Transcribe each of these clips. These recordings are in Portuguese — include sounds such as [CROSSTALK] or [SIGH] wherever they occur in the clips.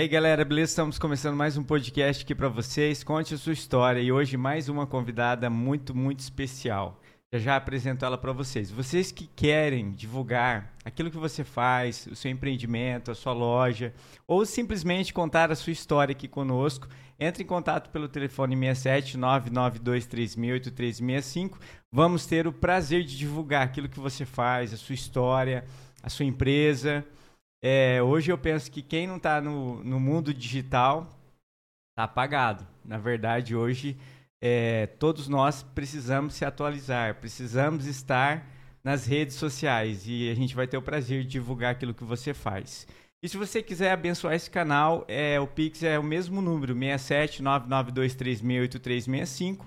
E aí, galera, beleza? Estamos começando mais um podcast aqui para vocês. Conte a sua história e hoje mais uma convidada muito, muito especial. Já já apresento ela para vocês. Vocês que querem divulgar aquilo que você faz, o seu empreendimento, a sua loja, ou simplesmente contar a sua história aqui conosco, entre em contato pelo telefone 67 992308365. Vamos ter o prazer de divulgar aquilo que você faz, a sua história, a sua empresa. É, hoje eu penso que quem não está no, no mundo digital está apagado. Na verdade, hoje é, todos nós precisamos se atualizar, precisamos estar nas redes sociais e a gente vai ter o prazer de divulgar aquilo que você faz. E se você quiser abençoar esse canal, é, o Pix é o mesmo número, 67992308365.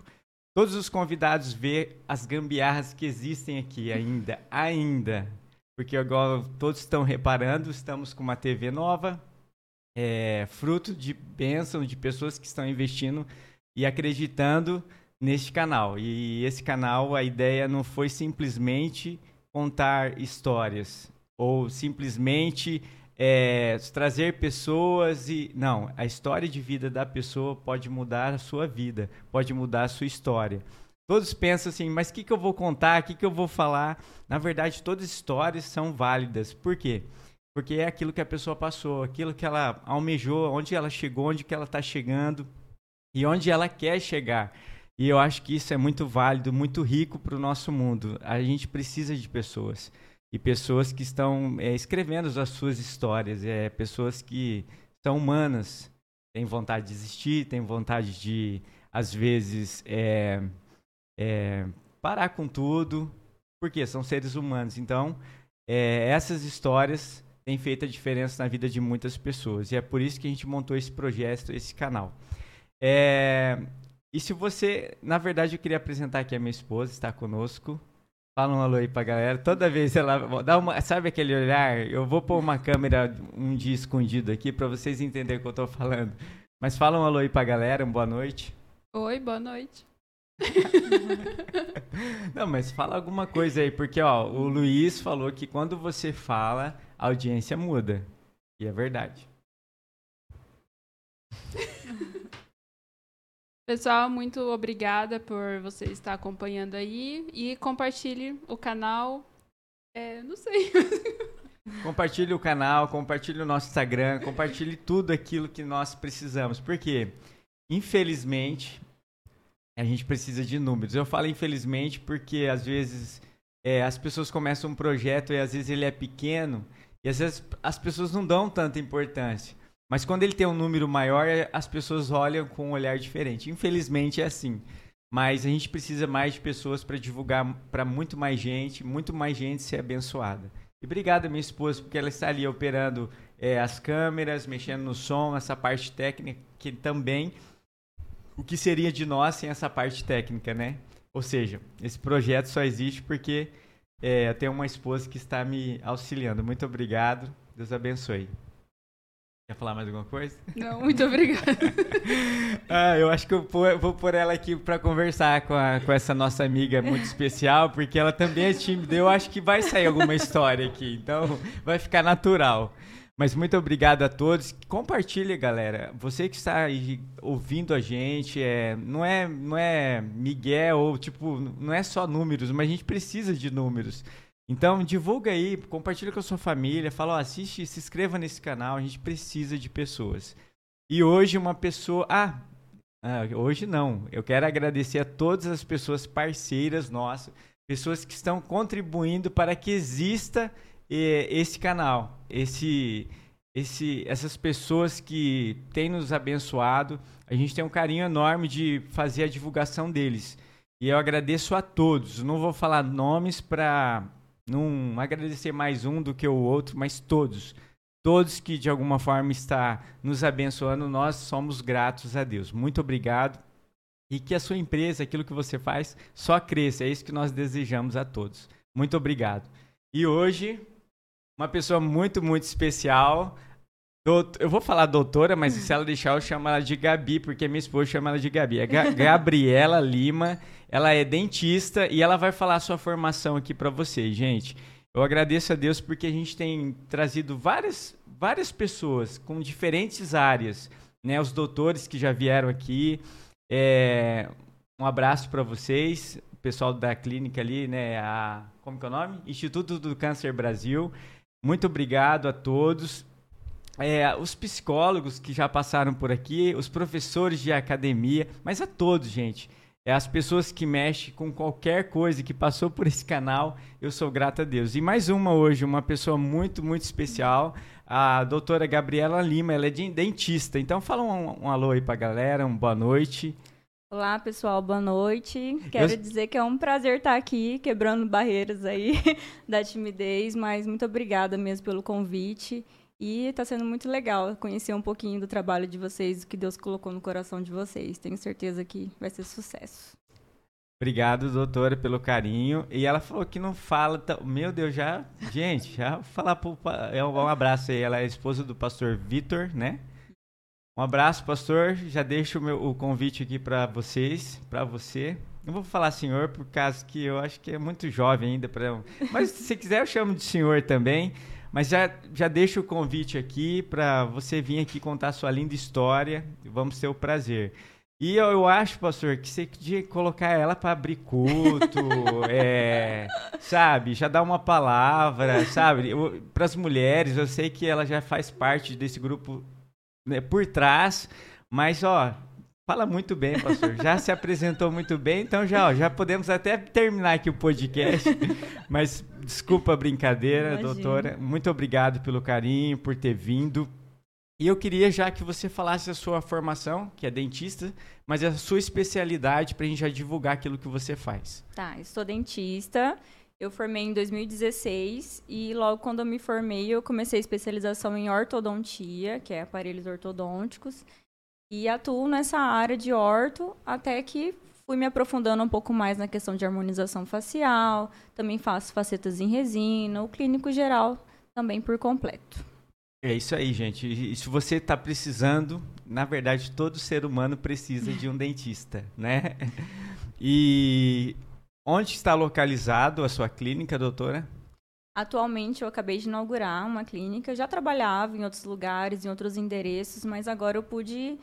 Todos os convidados vê as gambiarras que existem aqui ainda, ainda. Porque agora todos estão reparando, estamos com uma TV nova, é, fruto de bênção de pessoas que estão investindo e acreditando neste canal. E esse canal, a ideia não foi simplesmente contar histórias ou simplesmente é, trazer pessoas e. Não, a história de vida da pessoa pode mudar a sua vida, pode mudar a sua história. Todos pensam assim, mas o que, que eu vou contar? O que, que eu vou falar? Na verdade, todas as histórias são válidas. Por quê? Porque é aquilo que a pessoa passou, aquilo que ela almejou, onde ela chegou, onde que ela está chegando e onde ela quer chegar. E eu acho que isso é muito válido, muito rico para o nosso mundo. A gente precisa de pessoas. E pessoas que estão é, escrevendo as suas histórias. É, pessoas que são humanas, têm vontade de existir, têm vontade de, às vezes, é, é, parar com tudo, porque são seres humanos. Então, é, essas histórias têm feito a diferença na vida de muitas pessoas. E é por isso que a gente montou esse projeto, esse canal. É, e se você, na verdade, eu queria apresentar aqui a minha esposa, está conosco. Fala um alô aí pra galera. Toda vez ela dá uma, sabe aquele olhar? Eu vou pôr uma câmera um dia escondido aqui para vocês entenderem o que eu tô falando. Mas fala um alô aí pra galera, uma boa noite. Oi, boa noite. [LAUGHS] Não, mas fala alguma coisa aí, porque ó, o Luiz falou que quando você fala, a audiência muda. E é verdade. [LAUGHS] Pessoal, muito obrigada por você estar acompanhando aí e compartilhe o canal. É, não sei. [LAUGHS] Compartilhe o canal, compartilhe o nosso Instagram, compartilhe tudo aquilo que nós precisamos. Porque, infelizmente, a gente precisa de números. Eu falo infelizmente porque às vezes é, as pessoas começam um projeto e às vezes ele é pequeno e às vezes as pessoas não dão tanta importância. Mas quando ele tem um número maior, as pessoas olham com um olhar diferente. Infelizmente é assim. Mas a gente precisa mais de pessoas para divulgar para muito mais gente, muito mais gente ser abençoada. E obrigado, minha esposa, porque ela está ali operando é, as câmeras, mexendo no som, essa parte técnica que também o que seria de nós sem essa parte técnica, né? Ou seja, esse projeto só existe porque é, eu tenho uma esposa que está me auxiliando. Muito obrigado. Deus abençoe. Quer falar mais alguma coisa? Não, muito obrigada. [LAUGHS] ah, eu acho que eu vou pôr ela aqui para conversar com, a, com essa nossa amiga muito especial, porque ela também é tímida. Eu acho que vai sair alguma história aqui, então vai ficar natural. Mas muito obrigado a todos. Compartilhe, galera. Você que está aí ouvindo a gente, é, não é não é Miguel ou tipo, não é só números, mas a gente precisa de números. Então, divulga aí, compartilha com a sua família, fala, ó, assiste, se inscreva nesse canal, a gente precisa de pessoas. E hoje uma pessoa, ah, ah hoje não. Eu quero agradecer a todas as pessoas parceiras nossas, pessoas que estão contribuindo para que exista esse canal, esse, esse, essas pessoas que têm nos abençoado. A gente tem um carinho enorme de fazer a divulgação deles. E eu agradeço a todos. Não vou falar nomes para não agradecer mais um do que o outro, mas todos. Todos que de alguma forma está nos abençoando, nós somos gratos a Deus. Muito obrigado. E que a sua empresa, aquilo que você faz, só cresça. É isso que nós desejamos a todos. Muito obrigado. E hoje uma pessoa muito, muito especial. Eu vou falar doutora, mas se ela deixar, eu chamo ela de Gabi, porque minha esposa chama ela de Gabi. É Ga [LAUGHS] Gabriela Lima. Ela é dentista e ela vai falar a sua formação aqui para vocês, gente. Eu agradeço a Deus porque a gente tem trazido várias, várias pessoas com diferentes áreas, né? Os doutores que já vieram aqui. É, um abraço para vocês, o pessoal da clínica ali, né? A, como que é o nome? Instituto do Câncer Brasil. Muito obrigado a todos. É, os psicólogos que já passaram por aqui, os professores de academia, mas a todos, gente. É as pessoas que mexem com qualquer coisa que passou por esse canal, eu sou grato a Deus. E mais uma hoje, uma pessoa muito, muito especial, a doutora Gabriela Lima, ela é dentista. Então fala um, um alô aí pra galera, uma boa noite. Olá, pessoal, boa noite. Quero eu... dizer que é um prazer estar aqui, quebrando barreiras aí [LAUGHS] da timidez, mas muito obrigada mesmo pelo convite. E está sendo muito legal conhecer um pouquinho do trabalho de vocês, o que Deus colocou no coração de vocês. Tenho certeza que vai ser sucesso. Obrigado, doutora, pelo carinho. E ela falou que não fala. Meu Deus, já. Gente, já falar pro. É um abraço aí. Ela é esposa do pastor Vitor, né? Um abraço, pastor. Já deixo o, meu, o convite aqui para vocês, para você. Não vou falar senhor por causa que eu acho que é muito jovem ainda para. Mas se quiser eu chamo de senhor também. Mas já, já deixo o convite aqui para você vir aqui contar sua linda história. Vamos ter o prazer. E eu, eu acho, pastor, que você podia colocar ela para abrir culto, [LAUGHS] é, sabe? Já dar uma palavra, sabe? Para as mulheres, eu sei que ela já faz parte desse grupo né, por trás, mas ó, Fala muito bem, pastor. Já se apresentou muito bem, então já, ó, já podemos até terminar aqui o podcast. [LAUGHS] Mas desculpa a brincadeira, Imagina. doutora. Muito obrigado pelo carinho, por ter vindo. E eu queria já que você falasse a sua formação, que é dentista, mas a sua especialidade para a gente já divulgar aquilo que você faz. Tá, eu sou dentista. Eu formei em 2016 e logo quando eu me formei eu comecei a especialização em ortodontia, que é aparelhos ortodônticos. E atuo nessa área de orto até que fui me aprofundando um pouco mais na questão de harmonização facial, também faço facetas em resina, o clínico geral também por completo. É isso aí, gente. E se você está precisando, na verdade, todo ser humano precisa de um dentista, né? [LAUGHS] E onde está localizado a sua clínica, doutora? Atualmente eu acabei de inaugurar uma clínica. Já trabalhava em outros lugares, em outros endereços, mas agora eu pude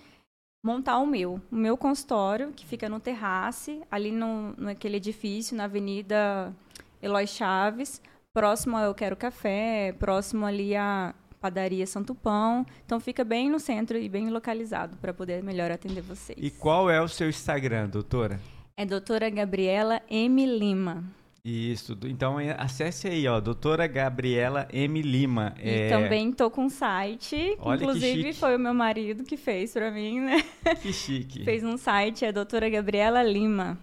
montar o meu, o meu consultório, que fica no terrace, ali no, naquele edifício, na Avenida Eloy Chaves, próximo ao Eu Quero Café, próximo ali à Padaria Santo Pão. Então fica bem no centro e bem localizado para poder melhor atender vocês. E qual é o seu Instagram, doutora? É doutora Gabriela M. Lima. Isso, então é, acesse aí, ó, doutora Gabriela M. Lima. E é... também tô com um site, Olha inclusive foi o meu marido que fez para mim, né? Que chique. [LAUGHS] fez um site, é doutora Gabriela Lima.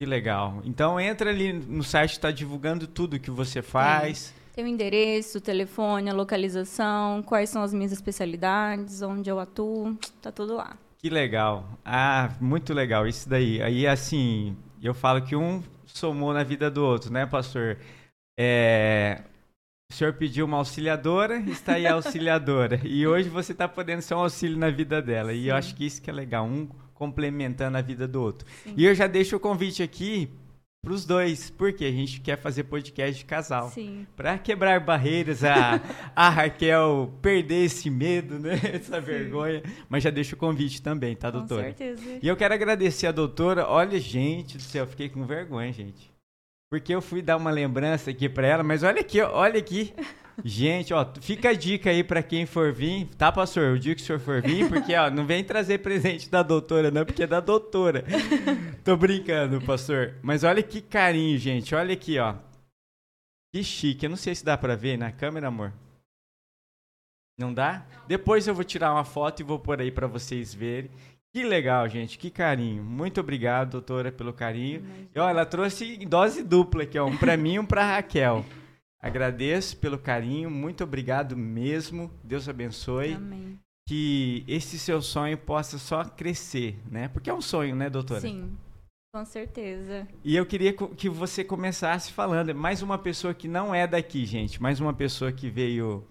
Que legal. Então entra ali no site, está divulgando tudo que você faz. Tem o endereço, o telefone, a localização, quais são as minhas especialidades, onde eu atuo, tá tudo lá. Que legal. Ah, muito legal isso daí. Aí assim, eu falo que um somou na vida do outro, né, pastor? É, o senhor pediu uma auxiliadora, está aí a auxiliadora. e hoje você está podendo ser um auxílio na vida dela. Sim. E eu acho que isso que é legal, um complementando a vida do outro. Sim. E eu já deixo o convite aqui para os dois, porque a gente quer fazer podcast de casal. Sim. Para quebrar barreiras, a, a Raquel perder esse medo, né? [LAUGHS] Essa Sim. vergonha. Mas já deixo o convite também, tá, doutora? Com certeza. E eu quero agradecer a doutora. Olha, gente do céu, fiquei com vergonha, gente. Porque eu fui dar uma lembrança aqui para ela, mas olha aqui, olha aqui. [LAUGHS] Gente, ó, fica a dica aí para quem for vir, tá, pastor? O dia que o senhor for vir, porque, ó, não vem trazer presente da doutora, não, porque é da doutora. [LAUGHS] Tô brincando, pastor. Mas olha que carinho, gente. Olha aqui, ó. Que chique. Eu não sei se dá pra ver na câmera, amor. Não dá? Depois eu vou tirar uma foto e vou pôr aí para vocês verem. Que legal, gente. Que carinho. Muito obrigado, doutora, pelo carinho. E, ó, ela trouxe em dose dupla aqui, ó. Um pra mim e um pra Raquel. [LAUGHS] Agradeço pelo carinho, muito obrigado mesmo. Deus abençoe. Amém. Que esse seu sonho possa só crescer, né? Porque é um sonho, né, doutora? Sim, com certeza. E eu queria que você começasse falando. Mais uma pessoa que não é daqui, gente. Mais uma pessoa que veio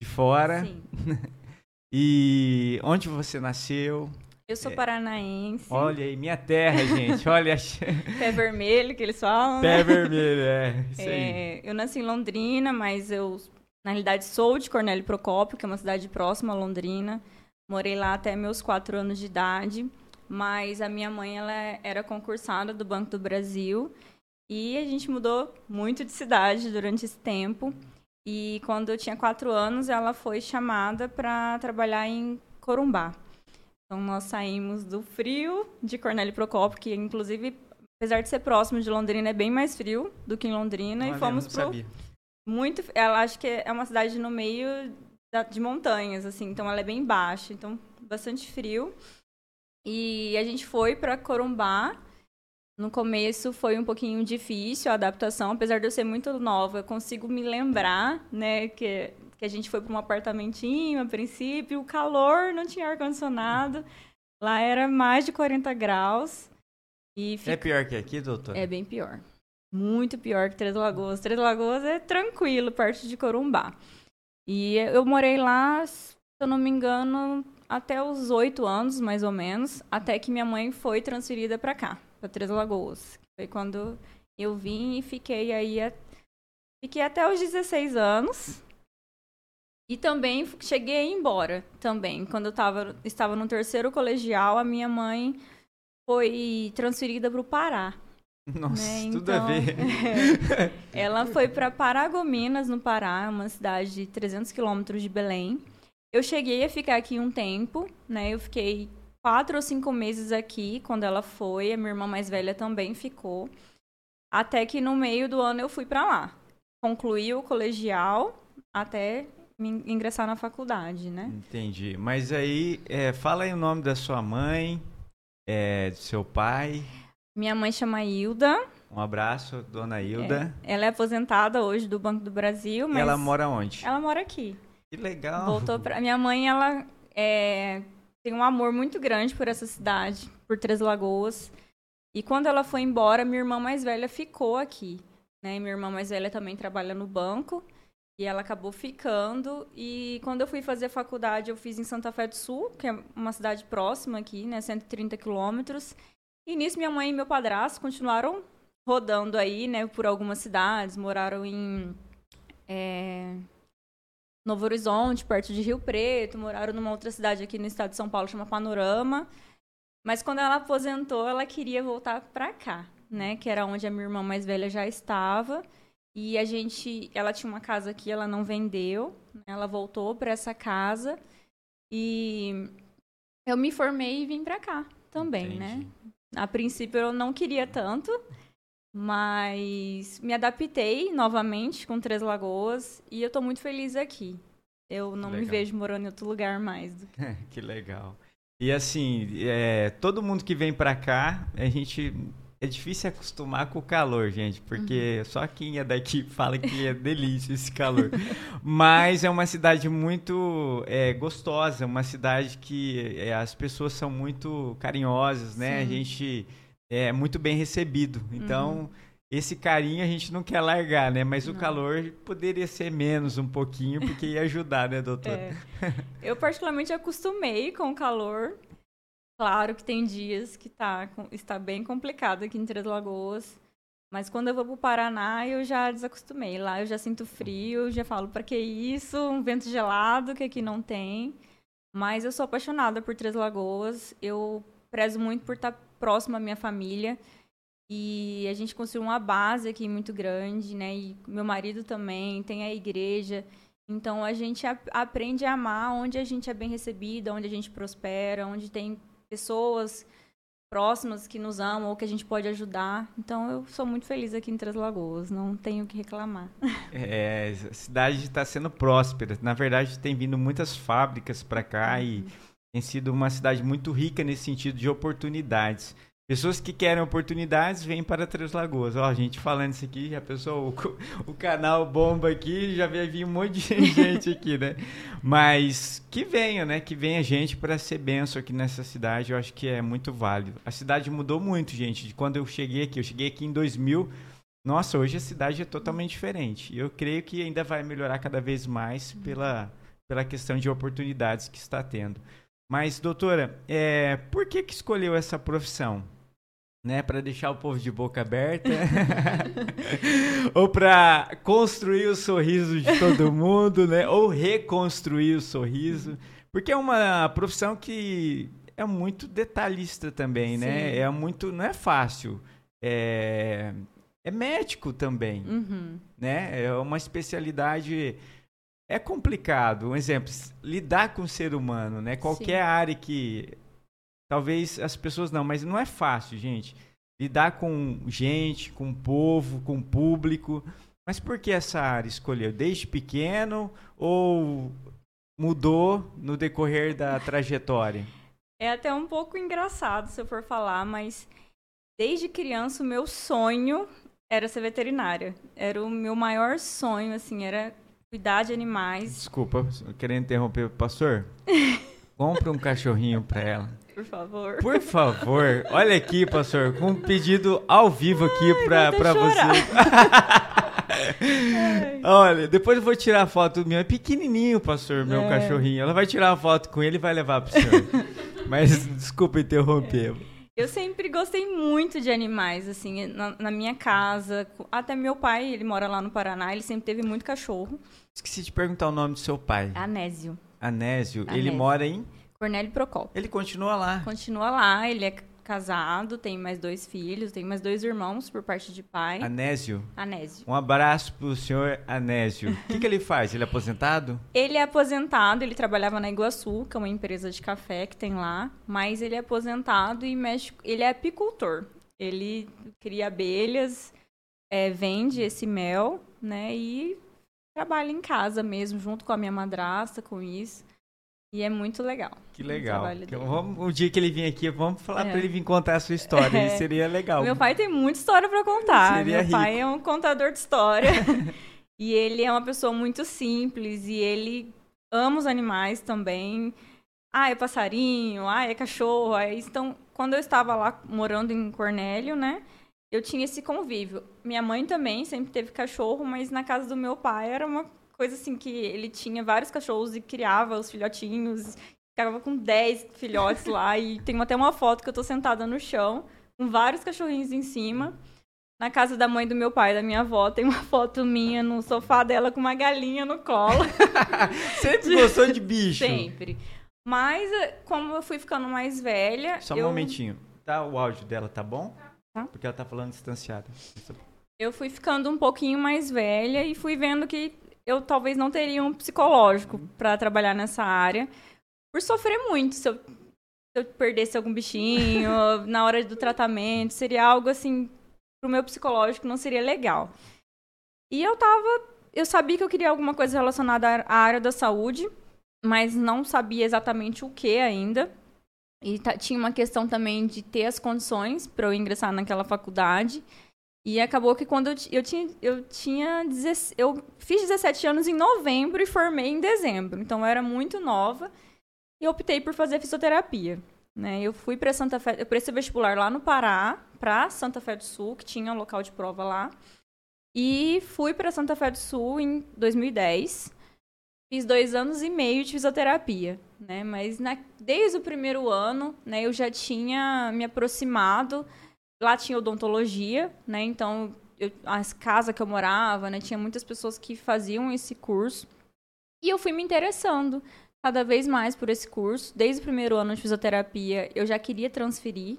de fora. Sim. [LAUGHS] e onde você nasceu? Eu sou é. paranaense. Olha aí, minha terra, gente. Olha. [LAUGHS] [LAUGHS] Pé vermelho, que eles falam. Pé né? vermelho, é. Isso é, aí. Eu nasci em Londrina, mas eu Na realidade, sou de Cornélio Procópio, que é uma cidade próxima a Londrina. Morei lá até meus quatro anos de idade, mas a minha mãe ela era concursada do Banco do Brasil e a gente mudou muito de cidade durante esse tempo. E quando eu tinha quatro anos, ela foi chamada para trabalhar em Corumbá. Então nós saímos do frio de Cornélio Procópio, que inclusive, apesar de ser próximo de Londrina, é bem mais frio do que em Londrina, Olha, e fomos sabia. muito, ela acho que é uma cidade no meio da- de montanhas, assim, então ela é bem baixa, então bastante frio. E a gente foi para Corumbá. No começo foi um pouquinho difícil a adaptação, apesar de eu ser muito nova, eu consigo me lembrar, né, que, que a gente foi para um apartamentinho a princípio, o calor, não tinha ar-condicionado, lá era mais de 40 graus. E É pior que aqui, doutor? é bem pior. Muito pior que Três Lagoas. Três Lagoas é tranquilo, perto de Corumbá. E eu morei lá, se eu não me engano, até os oito anos, mais ou menos, até que minha mãe foi transferida para cá, para Três Lagoas. Foi quando eu vim e fiquei aí, a- fiquei até os 16 anos. E também cheguei a ir embora, também. Quando eu tava, estava no terceiro colegial, a minha mãe foi transferida para o Pará. Nossa, né? tudo a Então, ver. [LAUGHS] Ela foi para Paragominas, no Pará, uma cidade de 300 quilômetros de Belém. Eu cheguei a ficar aqui um tempo, né? Eu fiquei quatro ou cinco meses aqui quando ela foi. A minha irmã mais velha também ficou. Até que no meio do ano eu fui para lá. Concluí o colegial até ingressar na faculdade, né? Entendi. Mas aí, é, fala aí o nome da sua mãe, é, do seu pai. Minha mãe chama Hilda. Um abraço, dona Hilda. Ela é aposentada hoje do Banco do Brasil, E mas ela mora onde? ela mora aqui. Que legal. Voltou pra. Minha mãe, ela é, tem um amor muito grande por essa cidade, por Três Lagoas. E quando ela foi embora, minha irmã mais velha ficou aqui. Né? Minha irmã mais velha também trabalha no banco. E ela acabou ficando. E quando eu fui fazer faculdade, eu fiz em Santa Fé do Sul, que é uma cidade próxima aqui, né? 130 quilômetros. E nisso, minha mãe e meu padrasto continuaram rodando aí, né? Por algumas cidades. Moraram em. é, Novo Horizonte, perto de Rio Preto, moraram numa outra cidade aqui no estado de São Paulo, chama Panorama. Mas quando ela aposentou, ela queria voltar pra cá, né? Que era onde a minha irmã mais velha já estava. E a gente, ela tinha uma casa aqui, ela não vendeu, né? ela voltou para essa casa e eu me formei e vim pra cá também, né? Entendi. A princípio eu não queria tanto, mas me adaptei novamente com Três Lagoas e eu tô muito feliz aqui. Eu não me Legal. vejo morando em outro lugar mais. do- [LAUGHS] que legal. E assim, é, todo mundo que vem pra cá, a gente. É difícil acostumar com o calor, gente, porque Uhum. só quem é daqui [LAUGHS] fala que é delícia esse calor. Mas é uma cidade muito é, gostosa, uma cidade que é, as pessoas são muito carinhosas, né? A Sim. gente é muito bem recebido. Então, Uhum. esse carinho a gente não quer largar, né? Mas o Não. calor poderia ser menos um pouquinho, porque ia ajudar, né, doutor? É. [LAUGHS] Eu particularmente acostumei com o calor. Claro que tem dias que tá, está bem complicado aqui em Três Lagoas. Mas quando eu vou pro Paraná, eu já desacostumei. Lá eu já sinto frio, já falo, pra que isso? Um vento gelado que aqui não tem. Mas eu sou apaixonada por Três Lagoas. Eu prezo muito por estar próximo à minha família. E a gente construiu uma base aqui muito grande, né? E meu marido também, tem a igreja. Então a gente aprende a amar onde a gente é bem recebida, onde a gente prospera, onde tem pessoas próximas que nos amam ou que a gente pode ajudar. Então eu sou muito feliz aqui em Três Lagoas, não tenho o que reclamar. [LAUGHS] É, a cidade está sendo próspera. Na verdade, tem vindo muitas fábricas para cá e tem sido uma cidade muito rica nesse sentido de oportunidades. Pessoas que querem oportunidades vêm para Três Lagoas. Ó, a gente falando isso aqui, já pensou, o, o canal bomba aqui, já vai vir um monte de [LAUGHS] gente aqui, né? Mas que venha, né? Que venha gente para ser benção aqui nessa cidade, eu acho que é muito válido. A cidade mudou muito, gente, de quando eu cheguei aqui. Eu cheguei aqui em 2000, nossa, hoje a cidade é totalmente diferente. E eu creio que ainda vai melhorar cada vez mais pela, pela questão de oportunidades que está tendo. Mas, doutora, é, por que, que escolheu essa profissão? Né, para deixar o povo de boca aberta, [LAUGHS] ou para construir o sorriso de todo mundo, né, ou reconstruir o sorriso, porque é uma profissão que é muito detalhista também, né? Sim. É muito, não é fácil. É, é médico também, Uhum. né? É uma especialidade é complicado. Um exemplo, lidar com o ser humano, né? Qualquer Sim. área que talvez as pessoas não, mas não é fácil, gente. Lidar com gente, com povo, com público. Mas por que essa área escolheu? Desde pequeno ou mudou no decorrer da [LAUGHS] trajetória? É até um pouco engraçado se eu for falar, mas desde criança o meu sonho era ser veterinária. Era o meu maior sonho, assim, era cuidar de animais, Desculpa, querendo interromper o pastor. [LAUGHS] Compre um cachorrinho pra ela. Por favor. Por favor, olha aqui, pastor, com um pedido ao vivo aqui pra, vou pra você. [LAUGHS] olha, depois eu vou tirar a foto minha. É pequenininho, pastor, meu É. cachorrinho. Ela vai tirar a foto com ele e vai levar pro senhor. [LAUGHS] Mas desculpa interromper. Eu sempre gostei muito de animais, assim, na, na minha casa. Até meu pai, ele mora lá no Paraná, ele sempre teve muito cachorro. Esqueci de perguntar o nome do seu pai. Anésio. Anésio. Ele Anésio. mora em. Cornélio Procópio. Ele continua lá. Continua lá, ele é casado, tem mais dois filhos, tem mais dois irmãos por parte de pai. Anésio. Anésio. Um abraço pro senhor Anésio. O que, que ele faz? Ele é aposentado? Ele é aposentado, ele trabalhava na Iguaçu, que é uma empresa de café que tem lá, mas ele é aposentado e mexe, ele é apicultor. Ele cria abelhas, é, vende esse mel, né, e trabalha em casa mesmo, junto com a minha madrasta, com isso. E é muito legal. Que o legal. dele. vamos, o dia que ele vir aqui, vamos falar É. pra ele vir contar a sua história. É. Seria legal. Meu pai tem muita história pra contar. Seria Meu pai é um contador de história. [LAUGHS] e ele é uma pessoa muito simples e ele ama os animais também. Ah, é passarinho, ah, é cachorro. Aí, então, quando eu estava lá morando em Cornélio, né? Eu tinha esse convívio. Minha mãe também sempre teve cachorro, mas na casa do meu pai era uma coisa assim que ele tinha vários cachorros e criava os filhotinhos. Ficava com 10 filhotes lá e tem até uma foto que eu tô sentada no chão com vários cachorrinhos em cima. Na casa da mãe do meu pai, da minha avó, tem uma foto minha no sofá dela com uma galinha no colo. [LAUGHS] Sempre gostou de bicho. Sempre. Mas, eh, como eu fui ficando mais velha. Só um eu, momentinho. Tá, o áudio dela tá bom? Tá. Porque ela tá falando distanciada. Eu fui ficando um pouquinho mais velha e fui vendo que eu talvez não teria um psicológico para trabalhar nessa área. Por sofrer muito. Se eu, se eu perdesse algum bichinho, [LAUGHS] na hora do tratamento, seria algo assim. Pro meu psicológico não seria legal. E eu tava. Eu sabia que eu queria alguma coisa relacionada à área da saúde, mas não sabia exatamente o que ainda. E tinha uma questão também de ter as condições para eu ingressar naquela faculdade. E acabou que quando eu, eu tinha. Eu tinha. 16 Eu fiz 17 anos em novembro e formei em dezembro. Então eu era muito nova. E optei por fazer fisioterapia. Né? Eu fui para Santa Fé. Eu prestei vestibular lá no Pará, para Santa Fé do Sul, que tinha um local de prova lá. E fui para Santa Fé do Sul em 2010. Fiz dois anos e meio de fisioterapia, né? Mas na- desde o primeiro ano, né, eu já tinha me aproximado. Lá tinha odontologia, né? Então, eu, as casas que eu morava, né, tinha muitas pessoas que faziam esse curso. E eu fui me interessando cada vez mais por esse curso. Desde o primeiro ano de fisioterapia, eu já queria transferir,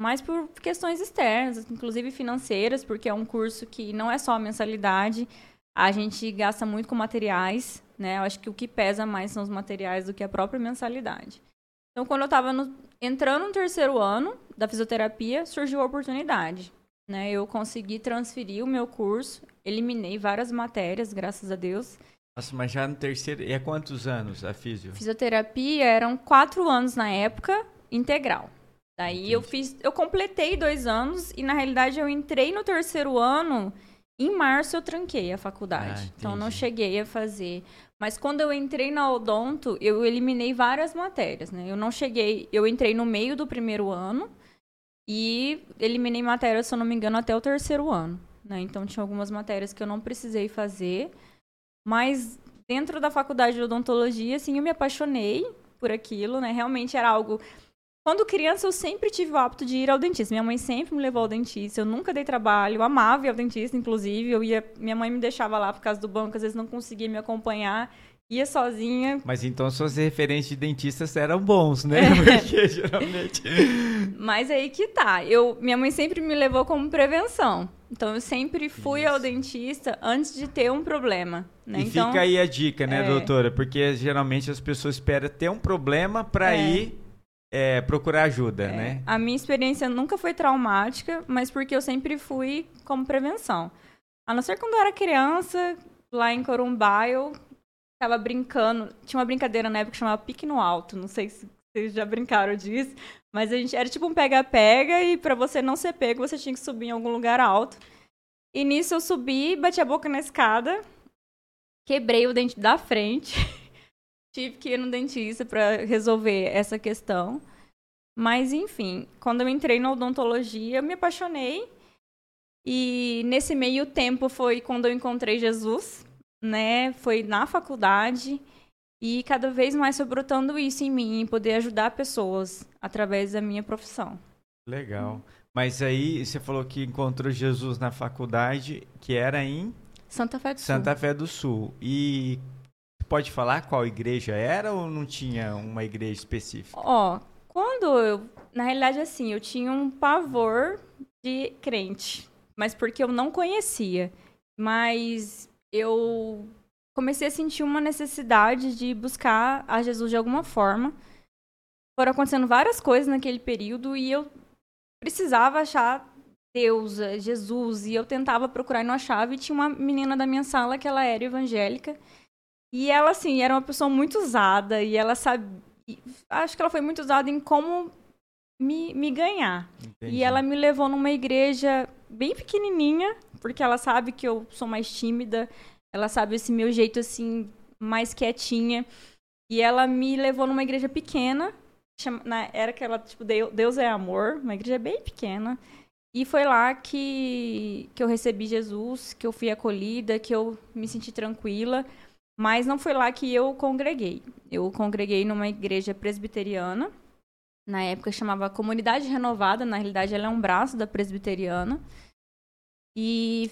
mas por questões externas, inclusive financeiras, porque é um curso que não é só a mensalidade, a gente gasta muito com materiais, né? Eu acho que o que pesa mais são os materiais do que a própria mensalidade. Então, quando eu estava entrando no terceiro ano da fisioterapia, surgiu a oportunidade. Né? Eu consegui transferir o meu curso, eliminei várias matérias, graças a Deus. Nossa, mas já no terceiro. E há quantos anos a físio? Fisioterapia eram quatro anos na época, integral. Daí eu Entendi. fiz, eu completei dois anos e na realidade eu entrei no terceiro ano. Em março eu tranquei a faculdade, Ah, então não cheguei a fazer. Mas quando eu entrei na odonto, eu eliminei várias matérias, né? Eu não cheguei, eu entrei no meio do primeiro ano e eliminei matérias, se eu não me engano, até o terceiro ano, né? Então tinha algumas matérias que eu não precisei fazer, mas dentro da faculdade de odontologia, assim, eu me apaixonei por aquilo, né? Realmente era algo Quando criança, eu sempre tive o hábito de ir ao dentista. Minha mãe sempre me levou ao dentista. Eu nunca dei trabalho. Eu amava ir ao dentista, inclusive. Eu ia, minha mãe me deixava lá por causa do banco, às vezes não conseguia me acompanhar. Ia sozinha. Mas então suas referências de dentistas eram bons, né? [LAUGHS] Porque geralmente. Mas aí que tá. Eu, minha mãe sempre me levou como prevenção. Então eu sempre fui Isso. ao dentista antes de ter um problema. Né? E então, fica aí a dica, né, é... doutora? Porque geralmente as pessoas esperam ter um problema para é. ir é, procurar ajuda, é, né? A minha experiência nunca foi traumática, mas porque eu sempre fui como prevenção. A não ser quando eu era criança, lá em Corumbá, eu tava brincando. Tinha uma brincadeira na época que chamava pique no alto. Não sei se vocês já brincaram disso. Mas a gente era tipo um pega-pega e para você não ser pego, você tinha que subir em algum lugar alto. E nisso eu subi, bati a boca na escada, quebrei o dente da frente. [LAUGHS] tive que ir no dentista para resolver essa questão. Mas, enfim, quando eu entrei na odontologia, eu me apaixonei. E nesse meio tempo foi quando eu encontrei Jesus, né? Foi na faculdade. E cada vez mais foi brotando isso em mim, em poder ajudar pessoas através da minha profissão. Legal. Mas aí você falou que encontrou Jesus na faculdade, que era em Santa Fé do Sul. Santa Fé do Sul. E pode falar qual igreja era ou não tinha uma igreja específica? Ó, quando eu. Na realidade, assim, eu tinha um pavor de crente, mas porque eu não conhecia. Mas eu comecei a sentir uma necessidade de buscar a Jesus de alguma forma. Foram acontecendo várias coisas naquele período e eu precisava achar Deus, Jesus, e eu tentava procurar e não achava. E tinha uma menina da minha sala que ela era evangélica e ela, assim, era uma pessoa muito usada e ela sabe. Acho que ela foi muito usada em como me, me ganhar. Entendi. E ela me levou numa igreja bem pequenininha, porque ela sabe que eu sou mais tímida, ela sabe esse meu jeito, assim, mais quietinha. E ela me levou numa igreja pequena, chama, na, era aquela, tipo, Deus é amor, uma igreja bem pequena. E foi lá que, que eu recebi Jesus, que eu fui acolhida, que eu me senti tranquila. Mas não foi lá que eu congreguei. Eu congreguei numa igreja presbiteriana. Na época chamava Comunidade Renovada, na realidade ela é um braço da presbiteriana. E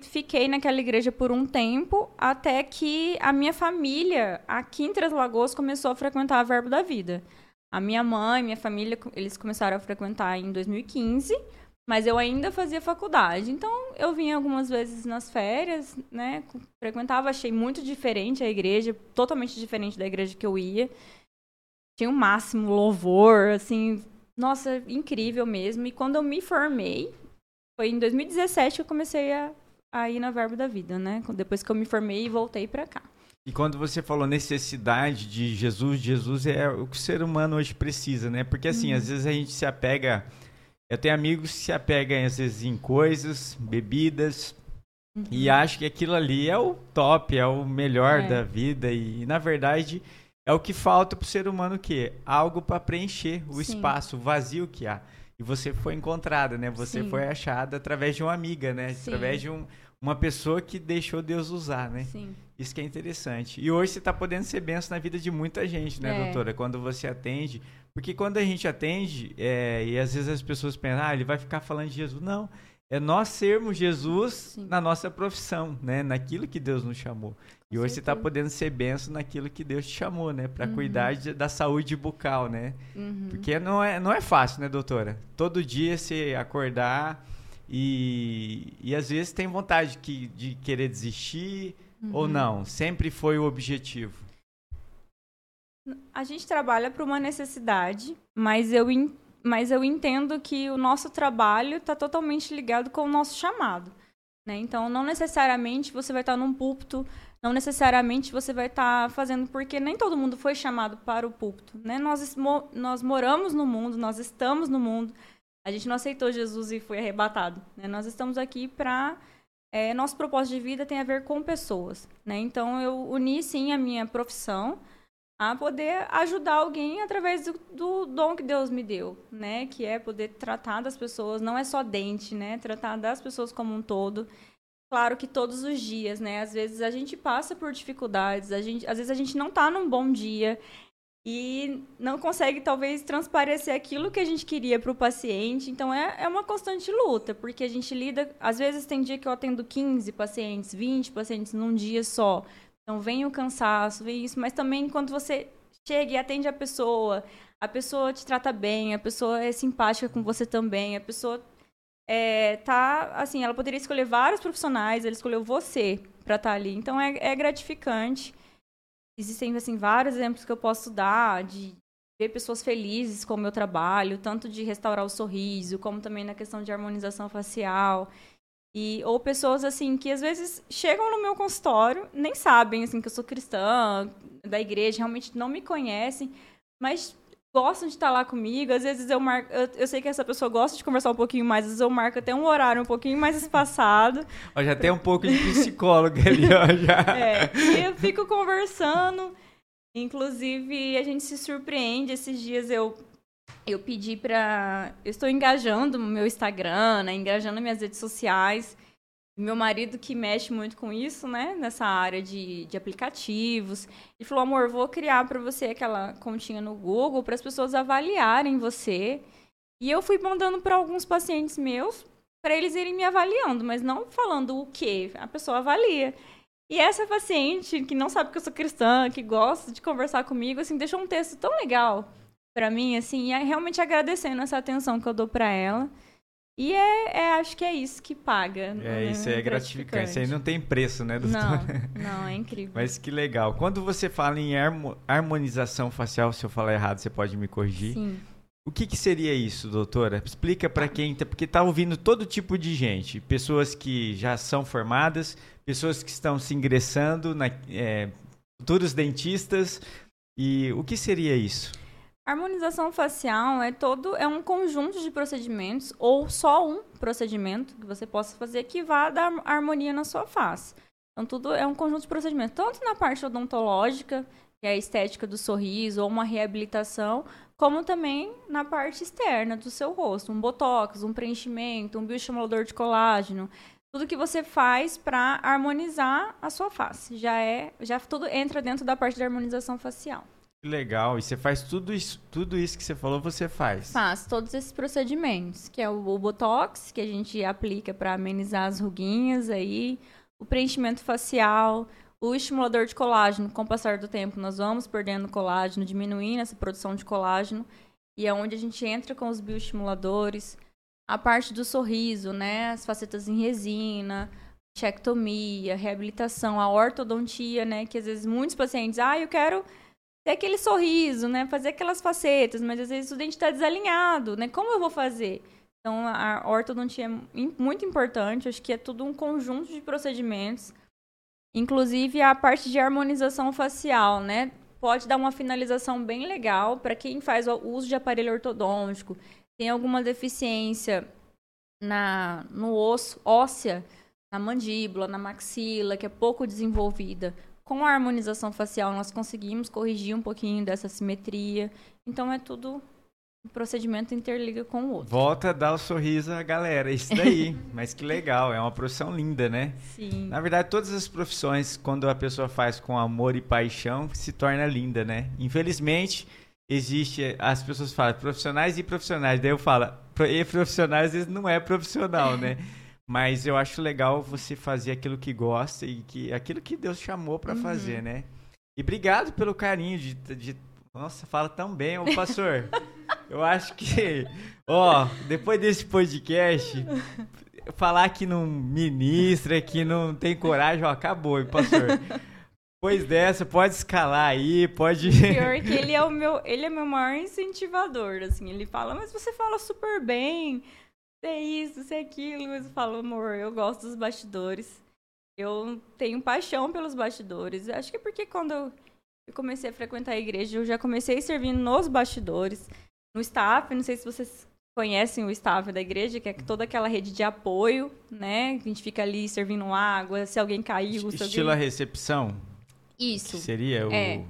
fiquei naquela igreja por um tempo, até que a minha família, aqui em Três Lagoas, começou a frequentar a Verbo da Vida. A minha mãe, minha família, eles começaram a frequentar em 2015. Mas eu ainda fazia faculdade. Então, eu vinha algumas vezes nas férias, né? Frequentava, achei muito diferente a igreja, totalmente diferente da igreja que eu ia. Tinha o um máximo louvor, assim, nossa, incrível mesmo. E quando eu me formei, foi em 2017 que eu comecei a, a ir na Verbo da Vida, né? Depois que eu me formei e voltei para cá. E quando você falou necessidade de Jesus, Jesus é o que o ser humano hoje precisa, né? Porque assim, uhum. às vezes a gente se apega eu tenho amigos que se apegam às vezes em coisas, bebidas, uhum. e acham que aquilo ali é o top, é o melhor é. da vida. E, na verdade, é o que falta para o ser humano o quê? Algo para preencher o Sim. espaço, o vazio que há. E você foi encontrada, né? Você Sim. foi achada através de uma amiga, né? Sim. Através de um, uma pessoa que deixou Deus usar, né? Sim. Isso que é interessante. E hoje você está podendo ser benção na vida de muita gente, né, é. doutora? Quando você atende, porque quando a gente atende, é, e às vezes as pessoas pensam, ah, ele vai ficar falando de Jesus. Não, é nós sermos Jesus Sim. na nossa profissão, né? Naquilo que Deus nos chamou. E hoje você está podendo ser benção naquilo que Deus te chamou, né? Para uhum. cuidar de, da saúde bucal, né? Uhum. Porque não é, não é fácil, né, doutora? Todo dia você acordar e, e às vezes tem vontade de, de querer desistir uhum. ou não. Sempre foi o objetivo. A gente trabalha para uma necessidade, mas eu, mas eu entendo que o nosso trabalho está totalmente ligado com o nosso chamado. Né? Então, não necessariamente você vai estar tá num púlpito, não necessariamente você vai estar tá fazendo, porque nem todo mundo foi chamado para o púlpito. Né? Nós, nós moramos no mundo, nós estamos no mundo. A gente não aceitou Jesus e foi arrebatado. Né? Nós estamos aqui para. É, nosso propósito de vida tem a ver com pessoas. Né? Então, eu uni sim a minha profissão a poder ajudar alguém através do, do, dom que Deus me deu, né? Que é poder tratar das pessoas, não é só dente, né? Tratar das pessoas como um todo. Claro que todos os dias, né? Às vezes a gente passa por dificuldades, a gente, às vezes a gente não está num bom dia. E não consegue talvez transparecer aquilo que a gente queria para o paciente. Então é, é uma constante luta, porque a gente lida, às vezes tem dia que eu atendo 15 pacientes, 20 pacientes num dia só. Então vem o cansaço, vem isso, mas também quando você chega e atende a pessoa, a pessoa te trata bem, a pessoa é simpática com você também, a pessoa é, tá assim, ela poderia escolher vários profissionais, ela escolheu você para estar tá ali. Então é, é gratificante. Existem assim vários exemplos que eu posso dar de ver pessoas felizes com o meu trabalho, tanto de restaurar o sorriso, como também na questão de harmonização facial. E, ou pessoas assim que às vezes chegam no meu consultório, nem sabem assim que eu sou cristã, da igreja, realmente não me conhecem, mas gostam de estar lá comigo. Às vezes eu marco. Eu, eu, sei que essa pessoa gosta de conversar um pouquinho mais, às vezes eu marco até um horário um pouquinho mais espaçado. Ó, já tem um pouco de psicólogo ali, ó. Já. É, e eu fico conversando. Inclusive, a gente se surpreende. Esses dias eu. Eu pedi para. Eu estou engajando no meu Instagram, né, engajando minhas redes sociais. Meu marido, que mexe muito com isso, né? Nessa área de, de aplicativos. Ele falou: amor, vou criar para você aquela continha no Google para as pessoas avaliarem você. E eu fui mandando para alguns pacientes meus para eles irem me avaliando, mas não falando o que. A pessoa avalia. E essa paciente, que não sabe que eu sou cristã, que gosta de conversar comigo, assim, deixou um texto tão legal para mim, assim, e realmente agradecendo essa atenção que eu dou para ela. E é, é, acho que é isso que paga. É, né? isso é gratificante. Isso aí não tem preço, né, doutor? Não, não, é incrível. Mas que legal. Quando você fala em harmonização facial, se eu falar errado, você pode me corrigir. Sim. O que, que seria isso, doutora? Explica para quem tá, porque está ouvindo todo tipo de gente, pessoas que já são formadas, pessoas que estão se ingressando, na, é, futuros dentistas. E o que seria isso? Harmonização facial é todo é um conjunto de procedimentos ou só um procedimento que você possa fazer que vá dar harmonia na sua face. Então tudo é um conjunto de procedimentos, tanto na parte odontológica, que é a estética do sorriso ou uma reabilitação, como também na parte externa do seu rosto, um botox, um preenchimento, um bioestimulador de colágeno, tudo que você faz para harmonizar a sua face. Já é, já tudo entra dentro da parte da harmonização facial. Que legal. E você faz tudo isso, tudo isso que você falou, você faz? Faz todos esses procedimentos, que é o, o botox, que a gente aplica para amenizar as ruguinhas aí, o preenchimento facial, o estimulador de colágeno. Com o passar do tempo, nós vamos perdendo colágeno, diminuindo essa produção de colágeno, e é onde a gente entra com os bioestimuladores. A parte do sorriso, né? As facetas em resina, chectomia, reabilitação, a ortodontia, né? Que às vezes muitos pacientes, ah, eu quero ter aquele sorriso, né? Fazer aquelas facetas, mas às vezes o dente está desalinhado, né? Como eu vou fazer? Então, a ortodontia é muito importante, acho que é tudo um conjunto de procedimentos. Inclusive, a parte de harmonização facial, né? Pode dar uma finalização bem legal para quem faz o uso de aparelho ortodôntico, tem alguma deficiência na, no osso óssea, na mandíbula, na maxila, que é pouco desenvolvida com a harmonização facial nós conseguimos corrigir um pouquinho dessa simetria. Então é tudo o procedimento interliga com o outro. Volta a dar o sorriso à galera, isso daí. [LAUGHS] Mas que legal, é uma profissão linda, né? Sim. Na verdade, todas as profissões, quando a pessoa faz com amor e paixão, se torna linda, né? Infelizmente, existe, as pessoas falam profissionais e profissionais, daí eu falo, e profissionais às vezes não é profissional, né? [LAUGHS] Mas eu acho legal você fazer aquilo que gosta e que aquilo que Deus chamou para uhum. fazer, né? E obrigado pelo carinho de, de nossa, fala tão bem, ô pastor. [LAUGHS] eu acho que, ó, depois desse podcast, falar que não ministra, que não tem coragem, ó, acabou, hein, pastor. Depois dessa, pode escalar aí, pode. Pior que ele é o meu, ele é meu maior incentivador, assim. Ele fala, mas você fala super bem é isso, ser aquilo. Mas eu falo, amor, eu gosto dos bastidores. Eu tenho paixão pelos bastidores. Acho que é porque quando eu comecei a frequentar a igreja, eu já comecei servindo nos bastidores, no staff. Não sei se vocês conhecem o staff da igreja, que é toda aquela rede de apoio, né? A gente fica ali servindo água, se alguém caiu. Estilo alguém... a recepção? Isso. Que seria o. É.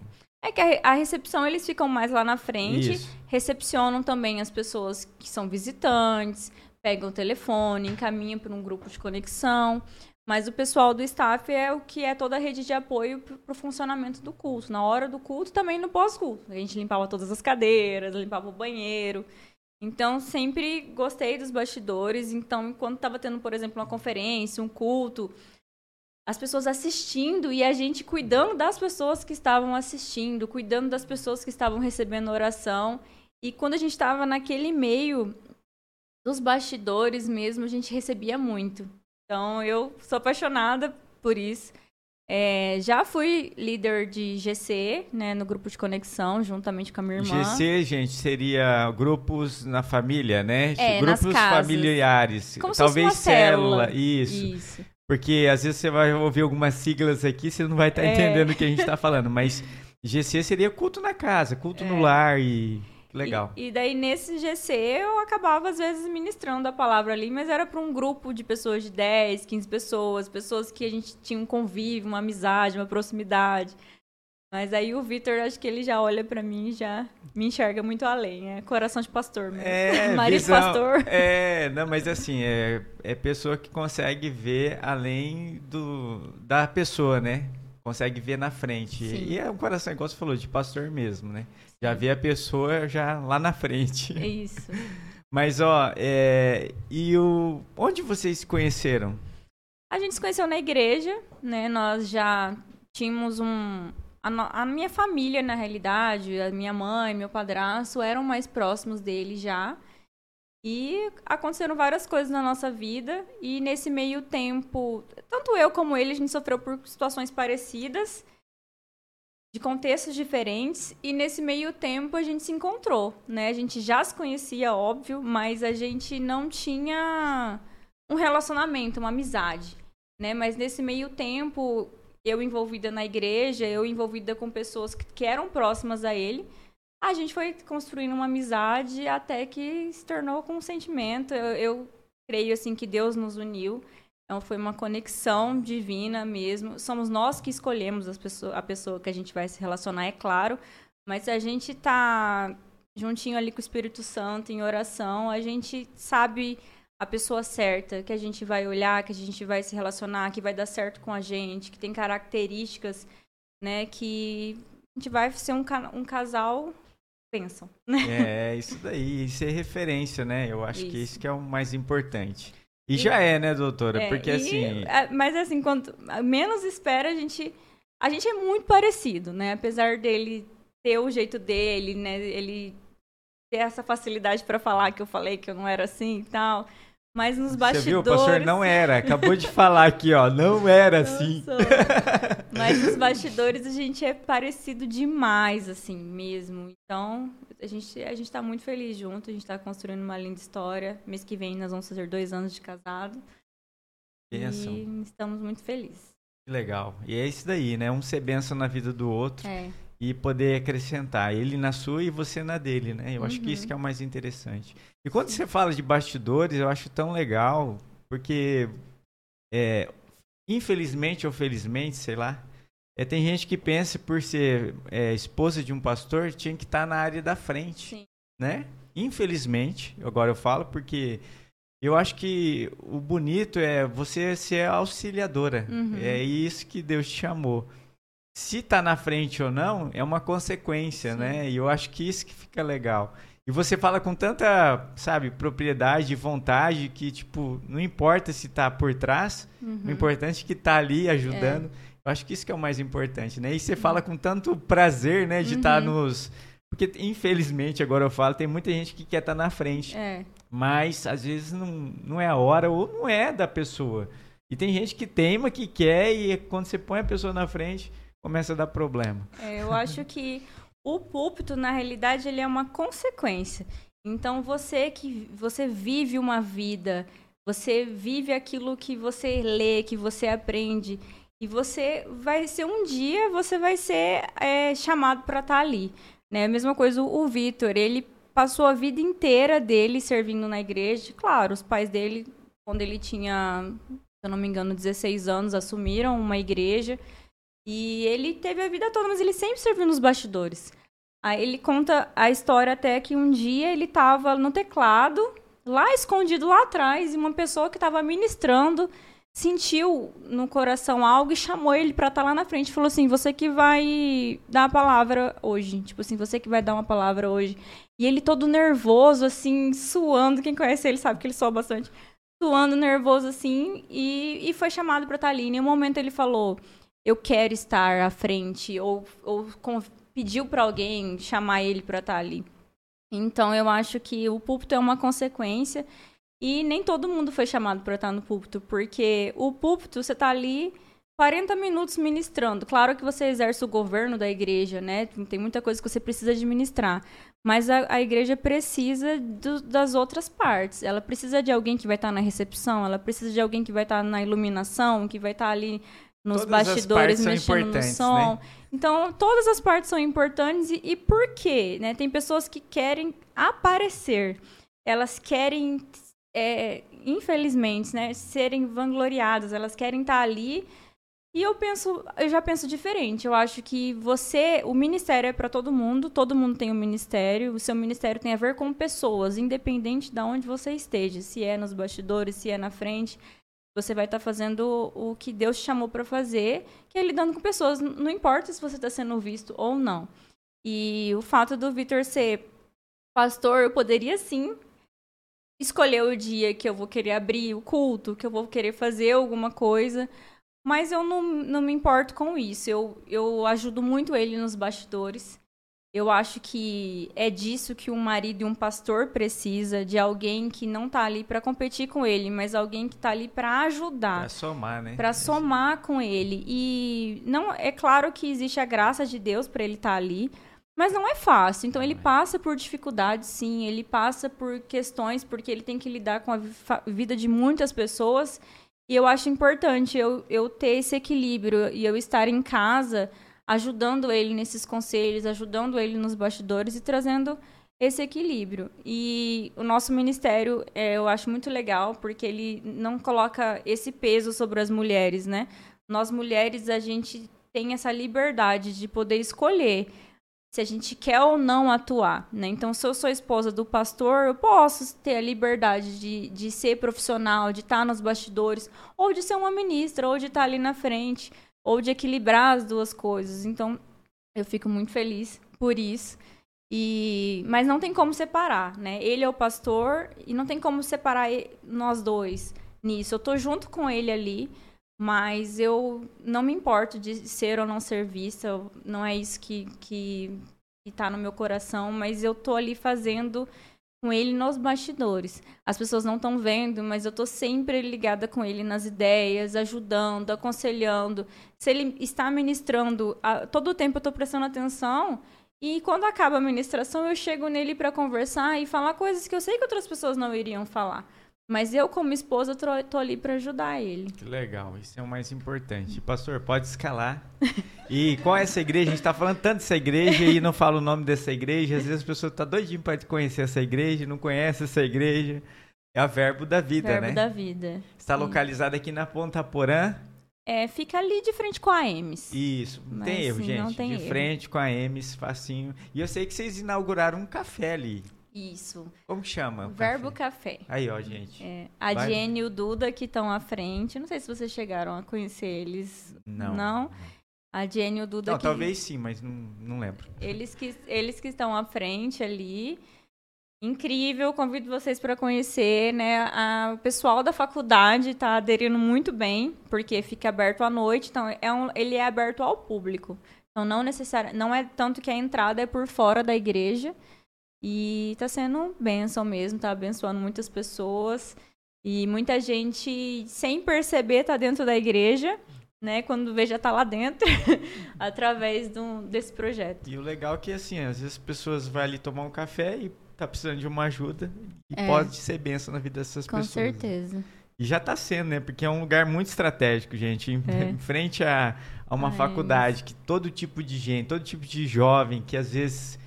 É que a, a, recepção eles ficam mais lá na frente, Isso. recepcionam também as pessoas que são visitantes, pegam o telefone, encaminham para um grupo de conexão. Mas o pessoal do staff é o que é toda a rede de apoio para o funcionamento do culto. Na hora do culto, também no pós-culto. A gente limpava todas as cadeiras, limpava o banheiro. Então, sempre gostei dos bastidores. Então, quando estava tendo, por exemplo, uma conferência, um culto, as pessoas assistindo e a gente cuidando das pessoas que estavam assistindo, cuidando das pessoas que estavam recebendo oração. E quando a gente estava naquele meio dos bastidores mesmo, a gente recebia muito. Então, eu sou apaixonada por isso. É, já fui líder de GC, né, no grupo de conexão, juntamente com a minha irmã. GC, gente, seria grupos na família, né? É, grupos nas casas. familiares. Como Talvez uma célula. Isso. Isso. Porque às vezes você vai ouvir algumas siglas aqui, você não vai estar É. entendendo o que a gente está falando. Mas GC seria culto na casa, culto no lar e. Legal. E, e daí, nesse GC, eu acabava, às vezes, ministrando a palavra ali, mas era para um grupo de pessoas de 10, 15 pessoas, pessoas que a gente tinha um convívio, uma amizade, uma proximidade. Mas aí o Vitor, acho que ele já olha para mim e já me enxerga muito além. É coração de pastor mesmo. É, [LAUGHS] Marido visão- pastor. É, não, mas assim, é, é pessoa que consegue ver além do, da pessoa, né? Consegue ver na frente. Sim. E é um coração, igual você falou, de pastor mesmo, né? Já vê a pessoa já lá na frente. É isso. [LAUGHS] Mas, ó, é, e o... Onde vocês se conheceram? A gente se conheceu na igreja, né? Nós já tínhamos um. A, no- a minha família, na realidade, a minha mãe, meu padrasto, eram mais próximos dele já. E aconteceram várias coisas na nossa vida. E nesse meio tempo, tanto eu como ele, a gente sofreu por situações parecidas, de contextos diferentes. E nesse meio tempo a gente se encontrou, né? A gente já se conhecia, óbvio, mas a gente não tinha um relacionamento, uma amizade, né? Mas nesse meio tempo, eu envolvida na igreja, eu envolvida com pessoas que, que eram próximas a ele, a gente foi construindo uma amizade até que se tornou com um sentimento. Eu, eu creio assim que Deus nos uniu. Então foi uma conexão divina mesmo. Somos nós que escolhemos pessoa, a pessoa que a gente vai se relacionar, é claro. Mas se a gente tá juntinho ali com o Espírito Santo em oração, a gente sabe a pessoa certa, que a gente vai olhar, que a gente vai se relacionar, que vai dar certo com a gente, que tem características, né, que a gente vai ser um, um casal pensam. É, isso daí, isso é referência, né? Eu acho que Isso. isso que é o mais importante. E já é, né, doutora? É, Porque e, assim, é, mas assim, quanto menos espera, a gente. A gente é muito parecido, né? Apesar dele ter o jeito dele, né? Ele ter essa facilidade pra falar que eu falei que eu não era assim e tal. Mas nos você bastidores. viu, o pastor não era. Acabou de falar aqui, ó, não era Não assim. sou. Mas nos bastidores a gente é parecido demais, assim, mesmo. Então, a gente, a gente tá muito feliz junto, a gente tá construindo uma linda história. Mês que vem nós vamos fazer dois anos de casado. Bênção. E estamos muito felizes. Que legal. E é isso daí, né? Um ser bênção na vida do outro É. e poder acrescentar. Ele na sua e você na dele, né? Eu acho que Uhum. isso que é o mais interessante. E quando você fala de bastidores, eu acho tão legal, porque é, infelizmente ou felizmente, sei lá, é, tem gente que pensa por ser é, esposa de um pastor tinha que estar na área da frente, Sim. né? Infelizmente, agora eu falo porque eu acho que o bonito é você ser auxiliadora. Uhum. É isso que Deus te chamou. Se tá na frente ou não, é uma consequência, Sim. né? E eu acho que isso que fica legal. E você fala com tanta, sabe, propriedade e vontade que, tipo, não importa se tá por trás, Uhum. o importante é que tá ali ajudando. Eu acho que isso que é o mais importante, né? E você fala com tanto prazer, né, de estar Uhum. nos... Porque, infelizmente, agora eu falo, tem muita gente que quer estar na frente. É. Mas às vezes não, não é a hora ou não é da pessoa. E tem gente que teima, que quer, e quando você põe a pessoa na frente, começa a dar problema. É, eu acho que o púlpito, na realidade, ele é uma consequência. Então, você que você vive uma vida, você vive aquilo que você lê, que você aprende, e você vai ser um dia, você vai ser é, chamado para estar ali. Né? A mesma coisa o, o Vitor, ele passou a vida inteira dele servindo na igreja. Claro, os pais dele, quando ele tinha, se eu não me engano, 16 anos, assumiram uma igreja. E ele teve a vida toda, mas ele sempre serviu nos bastidores. Aí ele conta a história até que um dia ele estava no teclado, lá escondido lá atrás, e uma pessoa que estava ministrando sentiu no coração algo e chamou ele para estar tá lá na frente. Falou assim: "Você que vai dar a palavra hoje". Tipo assim, você que vai dar uma palavra hoje. E ele todo nervoso assim, suando, quem conhece ele sabe que ele soa bastante. Suando nervoso assim e, e foi chamado para estar tá ali. Em um momento ele falou: "Eu quero estar à frente" ou, ou pediu para alguém chamar ele para estar tá ali. Então eu acho que o púlpito é uma consequência e nem todo mundo foi chamado para estar no púlpito, porque o púlpito você está ali 40 minutos ministrando. Claro que você exerce o governo da igreja, né? Tem muita coisa que você precisa administrar. Mas a, a igreja precisa do, das outras partes. Ela precisa de alguém que vai estar na recepção, ela precisa de alguém que vai estar na iluminação, que vai estar ali nos todas bastidores mexendo no som. Né? Então, todas as partes são importantes. E, e por quê? Né? Tem pessoas que querem aparecer. Elas querem é, infelizmente, né, serem vangloriadas, elas querem estar ali. E eu penso, eu já penso diferente. Eu acho que você, o ministério é para todo mundo, todo mundo tem um ministério, o seu ministério tem a ver com pessoas, independente de onde você esteja, se é nos bastidores, se é na frente, você vai estar fazendo o que Deus te chamou para fazer, que é lidando com pessoas, não importa se você está sendo visto ou não. E o fato do Vitor ser pastor, eu poderia sim escolher o dia que eu vou querer abrir o culto, que eu vou querer fazer alguma coisa. Mas eu não, não me importo com isso. Eu, eu ajudo muito ele nos bastidores. Eu acho que é disso que um marido e um pastor precisa, de alguém que não está ali para competir com ele, mas alguém que está ali para ajudar. Para somar, né? Para somar com ele. E não é claro que existe a graça de Deus para ele estar tá ali, mas não é fácil. Então ele passa por dificuldades, sim. Ele passa por questões porque ele tem que lidar com a vida de muitas pessoas. E eu acho importante eu, eu ter esse equilíbrio e eu estar em casa ajudando ele nesses conselhos, ajudando ele nos bastidores e trazendo esse equilíbrio. E o nosso ministério, é, eu acho muito legal porque ele não coloca esse peso sobre as mulheres, né? Nós mulheres, a gente tem essa liberdade de poder escolher se a gente quer ou não atuar, né? Então, se eu sou esposa do pastor, eu posso ter a liberdade de, de ser profissional, de estar nos bastidores, ou de ser uma ministra, ou de estar ali na frente, ou de equilibrar as duas coisas. Então, eu fico muito feliz por isso. E mas não tem como separar, né? Ele é o pastor e não tem como separar nós dois nisso. Eu tô junto com ele ali, mas eu não me importo de ser ou não ser vista, não é isso que, que, está no meu coração, mas eu tô ali fazendo com ele nos bastidores. As pessoas não estão vendo, mas eu tô sempre ligada com ele nas ideias, ajudando, aconselhando. Se ele está ministrando, a, todo o tempo eu tô prestando atenção. E quando acaba a ministração, eu chego nele para conversar e falar coisas que eu sei que outras pessoas não iriam falar. Mas eu, como esposa, tô, ali para ajudar ele. Que legal, isso é o mais importante. Pastor, pode escalar. E qual é essa igreja? A gente está falando tanto dessa igreja e não fala o nome dessa igreja. Às vezes a pessoa está doidinha para conhecer essa igreja, não conhece essa igreja. É a Verbo da Vida, Verbo né? Verbo da Vida. Está localizada aqui na Ponta Porã. É, fica ali de frente com a Emes. Isso, não tem erro, sim, gente. Tem de erro. frente com a Emes, facinho. E eu sei que vocês inauguraram um café ali. Isso. Como que chama? Verbo Café. café. Aí, ó, gente. É, a Vai. Jenny e o Duda que estão à frente. Não sei se vocês chegaram a conhecer eles. Não. Não? A Jenny e o Duda não, que... talvez sim, mas não, não lembro. Eles que, eles que estão à frente ali. Incrível, convido vocês para conhecer, né? A, o pessoal da faculdade está aderindo muito bem, porque fica aberto à noite, então é um, ele é aberto ao público. Então não necessário, não é tanto que a entrada é por fora da igreja, e tá sendo bênção mesmo, tá abençoando muitas pessoas. E muita gente, sem perceber, tá dentro da igreja, né? Quando vê, já tá lá dentro, [LAUGHS] através do, desse projeto. E o legal é que, assim, às vezes as pessoas vão ali tomar um café e tá precisando de uma ajuda. E é. pode ser bênção na vida dessas Com pessoas. Com certeza. E já está sendo, né? Porque é um lugar muito estratégico, gente. Em, é. em frente a, a uma faculdade que todo tipo de gente, todo tipo de jovem que às vezes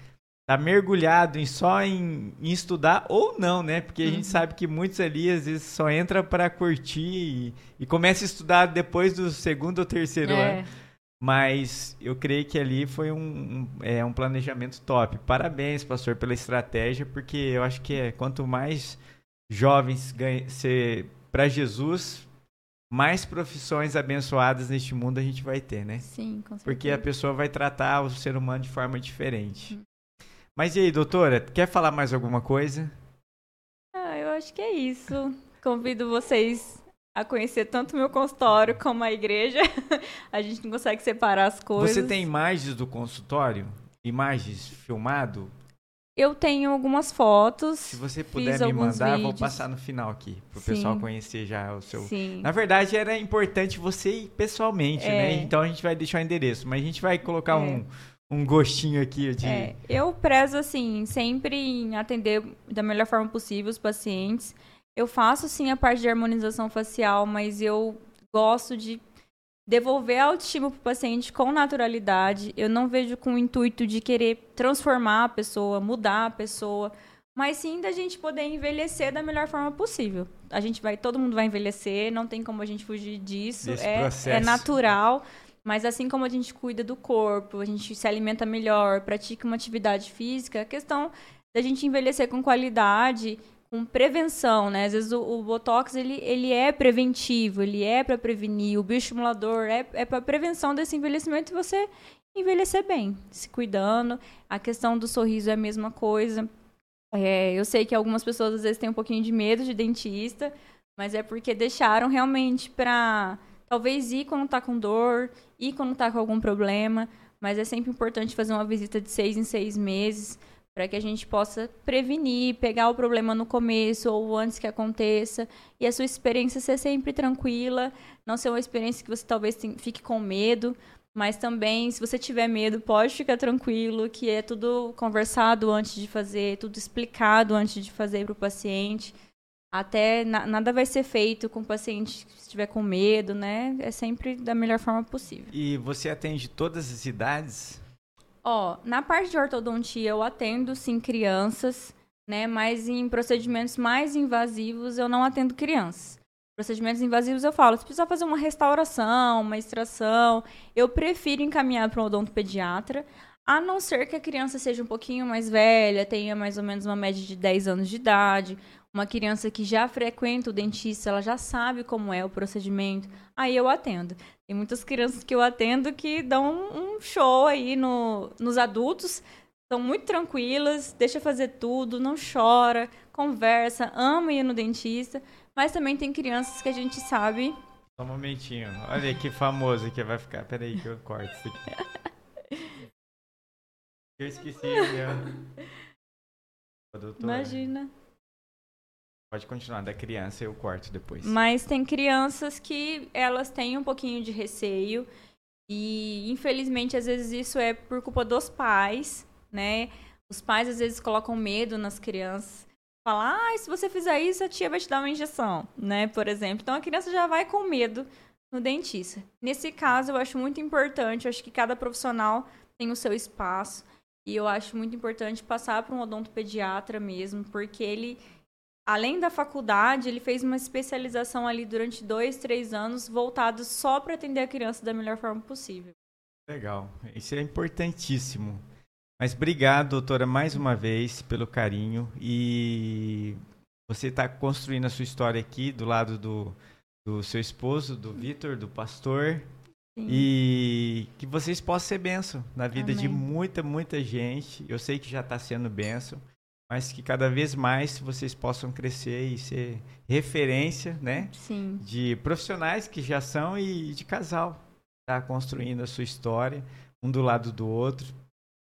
tá mergulhado em só em, em, estudar ou não, né? Porque a gente uhum. sabe que muitos ali às vezes só entra para curtir e, e, começa a estudar depois do segundo ou terceiro é. ano. Mas eu creio que ali foi um, um, é, um planejamento top. Parabéns, pastor, pela estratégia, porque eu acho que é, quanto mais jovens ser para Jesus, mais profissões abençoadas neste mundo a gente vai ter, né? Sim, com certeza. Porque a pessoa vai tratar o ser humano de forma diferente. Mas e aí, doutora, quer falar mais alguma coisa? Ah, eu acho que é isso. Convido vocês a conhecer tanto o meu consultório como a igreja. [LAUGHS] a gente não consegue separar as coisas. Você tem imagens do consultório? Imagens filmado? Eu tenho algumas fotos. Se você puder me mandar, eu vou vídeos. passar no final aqui, pro Sim. pessoal conhecer já o seu. Sim. Na verdade, era importante você ir pessoalmente, É. né? Então a gente vai deixar o endereço, mas a gente vai colocar É. um, um gostinho aqui de. É, eu prezo, assim, sempre em atender da melhor forma possível os pacientes. Eu faço, sim, a parte de harmonização facial, mas eu gosto de devolver a autoestima para o paciente com naturalidade. Eu não vejo com o intuito de querer transformar a pessoa, mudar a pessoa, mas sim da gente poder envelhecer da melhor forma possível. A gente vai, todo mundo vai envelhecer, não tem como a gente fugir disso. É, processo. é natural. Mas assim como a gente cuida do corpo, a gente se alimenta melhor, pratica uma atividade física, a questão da gente envelhecer com qualidade, com prevenção, né? Às vezes o, o Botox, ele, ele é preventivo, ele é para prevenir, o bioestimulador é, é para prevenção desse envelhecimento e você envelhecer bem, se cuidando. A questão do sorriso é a mesma coisa. É, eu sei que algumas pessoas às vezes têm um pouquinho de medo de dentista, mas é porque deixaram realmente para talvez ir quando tá com dor, ir quando tá com algum problema, mas é sempre importante fazer uma visita de seis em seis meses para que a gente possa prevenir, pegar o problema no começo ou antes que aconteça e a sua experiência ser sempre tranquila, não ser uma experiência que você talvez fique com medo, mas também, se você tiver medo, pode ficar tranquilo, que é tudo conversado antes de fazer, tudo explicado antes de fazer para o paciente. Até na- nada vai ser feito com o paciente que estiver com medo, né? É sempre da melhor forma possível. E você atende todas as idades? Ó, na parte de ortodontia eu atendo sim crianças, né? Mas em procedimentos mais invasivos eu não atendo crianças. Procedimentos invasivos eu falo, se precisar fazer uma restauração, uma extração, eu prefiro encaminhar para um odontopediatra, a não ser que a criança seja um pouquinho mais velha, tenha mais ou menos uma média de 10 anos de idade, uma criança que já frequenta o dentista, ela já sabe como é o procedimento, aí eu atendo. Tem muitas crianças que eu atendo que dão um show aí no, nos adultos, são muito tranquilas, deixa fazer tudo, não chora, conversa, ama ir no dentista, mas também tem crianças que a gente sabe. Só um momentinho. Olha que famoso que vai ficar. Peraí que eu corto isso aqui. Eu esqueci [LAUGHS] Imagina. Pode continuar, da criança eu corto depois. Mas tem crianças que elas têm um pouquinho de receio e infelizmente às vezes isso é por culpa dos pais, né? Os pais às vezes colocam medo nas crianças. Falar, ah, se você fizer isso, a tia vai te dar uma injeção, né? Por exemplo. Então a criança já vai com medo no dentista. Nesse caso, eu acho muito importante, eu acho que cada profissional tem o seu espaço. E eu acho muito importante passar para um odontopediatra mesmo, porque ele além da faculdade, ele fez uma especialização ali durante dois, três anos, voltado só para atender a criança da melhor forma possível. Legal. Isso é importantíssimo. Mas obrigado, doutora, mais uma vez pelo carinho. E você está construindo a sua história aqui do lado do, do seu esposo, do Vitor, do pastor. Sim. E que vocês possam ser bênção na vida de Amém. muita, muita gente. Eu sei que já está sendo bênção, mas que cada vez mais vocês possam crescer e ser referência, né? Sim. De profissionais que já são e de casal. Tá construindo a sua história, um do lado do outro.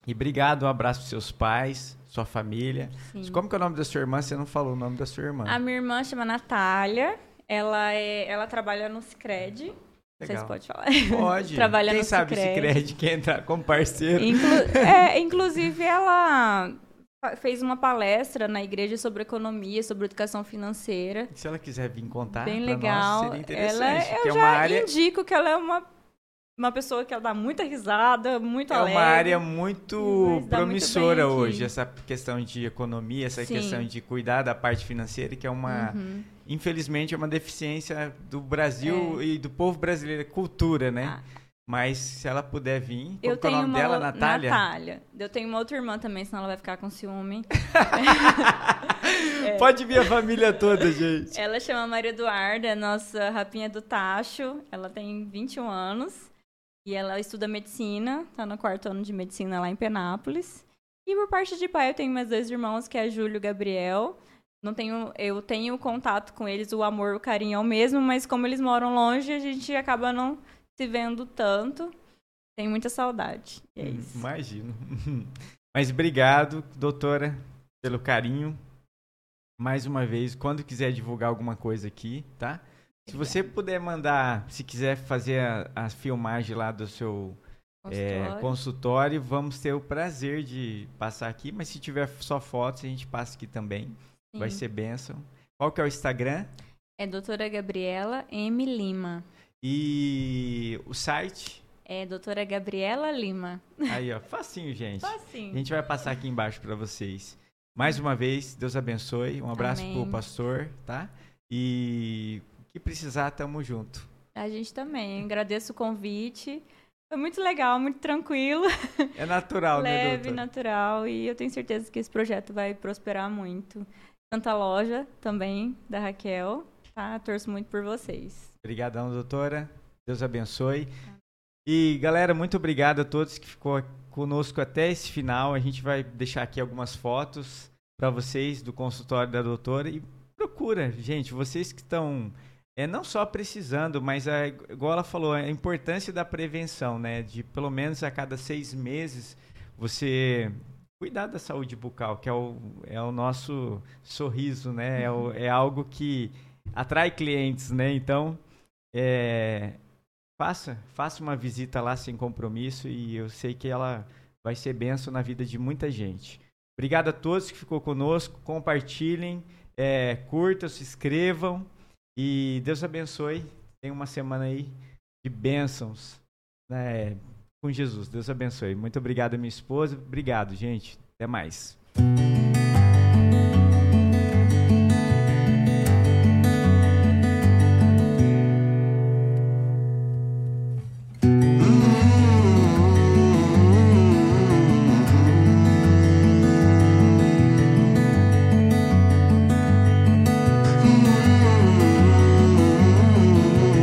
E obrigado, um abraço para seus pais, sua família. sim. Como que é o nome da sua irmã? Você não falou o nome da sua irmã. A minha irmã chama Natália. Ela, é, ela trabalha no Cicred. Legal. pode falar. Pode. [LAUGHS] Trabalha Quem no sabe se Sicredi. Cicred quer entrar como parceiro. Inclu- [LAUGHS] é, inclusive, ela fez uma palestra na igreja sobre economia, sobre educação financeira. Se ela quiser vir contar Bem legal. nós, seria interessante. ela, é- porque eu é já área, indico que ela é uma, uma pessoa que ela dá muita risada, muito é alegre. uma área muito muito promissora aqui. hoje, essa questão de economia, essa Sim. questão de cuidar da parte financeira, que é uma, Uhum. infelizmente, é uma deficiência do Brasil e do povo brasileiro, cultura, né? Ah, Mas se ela puder vir, Eu qual que é o tenho nome uma dela, Natália? Natália. Eu tenho uma outra irmã também, senão ela vai ficar com ciúme. [LAUGHS] Pode vir a família toda, gente. Ela chama Maria Eduarda, é nossa rapinha do Tacho. Ela tem 21 anos e ela estuda medicina, tá no quarto ano de medicina lá em Penápolis. E por parte de pai, eu tenho meus dois irmãos, que é Júlio e Gabriel. Não tenho, eu tenho contato com eles, o amor, o carinho é o mesmo, mas como eles moram longe, a gente acaba não se vendo tanto. Tenho muita saudade. E é Hum, isso. Imagino. [LAUGHS] Mas obrigado, doutora, pelo carinho. Mais uma vez, quando quiser divulgar alguma coisa aqui, tá? Se você puder mandar, se quiser fazer a, a filmagem lá do seu é, Consultório. consultório, vamos ter o prazer de passar aqui. Mas se tiver só fotos, a gente passa aqui também. Vai Sim. ser bênção. Qual que é o Instagram? É doutora Gabriela M. Lima. E o site? É doutora Gabriela Lima. Aí, ó, facinho, gente. A Facinho. gente vai passar aqui embaixo para vocês. Mais uma vez, Deus abençoe. Um abraço Amém. pro pastor, tá? E o que precisar, tamo junto. A gente também. Agradeço o convite. Foi muito legal, muito tranquilo, É natural, né, leve, natural. E eu tenho certeza que esse projeto vai prosperar muito. Santa Loja também, da Raquel. Tá? Torço muito por vocês. Obrigadão, doutora. Deus abençoe. E, galera, muito obrigado a todos que ficou conosco até esse final. A gente vai deixar aqui algumas fotos para vocês do consultório da doutora. E procura, gente, vocês que estão é, não só precisando, mas é, igual ela falou, a importância da prevenção, né? De pelo menos a cada seis meses você cuidar da saúde bucal, que é o, é o nosso sorriso, né? É, o- é algo que atrai clientes, né? Então, é, faça, faça uma visita lá sem compromisso e eu sei que ela vai ser benção na vida de muita gente. Obrigado a todos que ficou conosco, compartilhem, é, curtam, se inscrevam e Deus abençoe. Tenha uma semana aí de bênçãos né, com Jesus. Deus abençoe. Muito obrigado, minha esposa. Obrigado, gente. Até mais.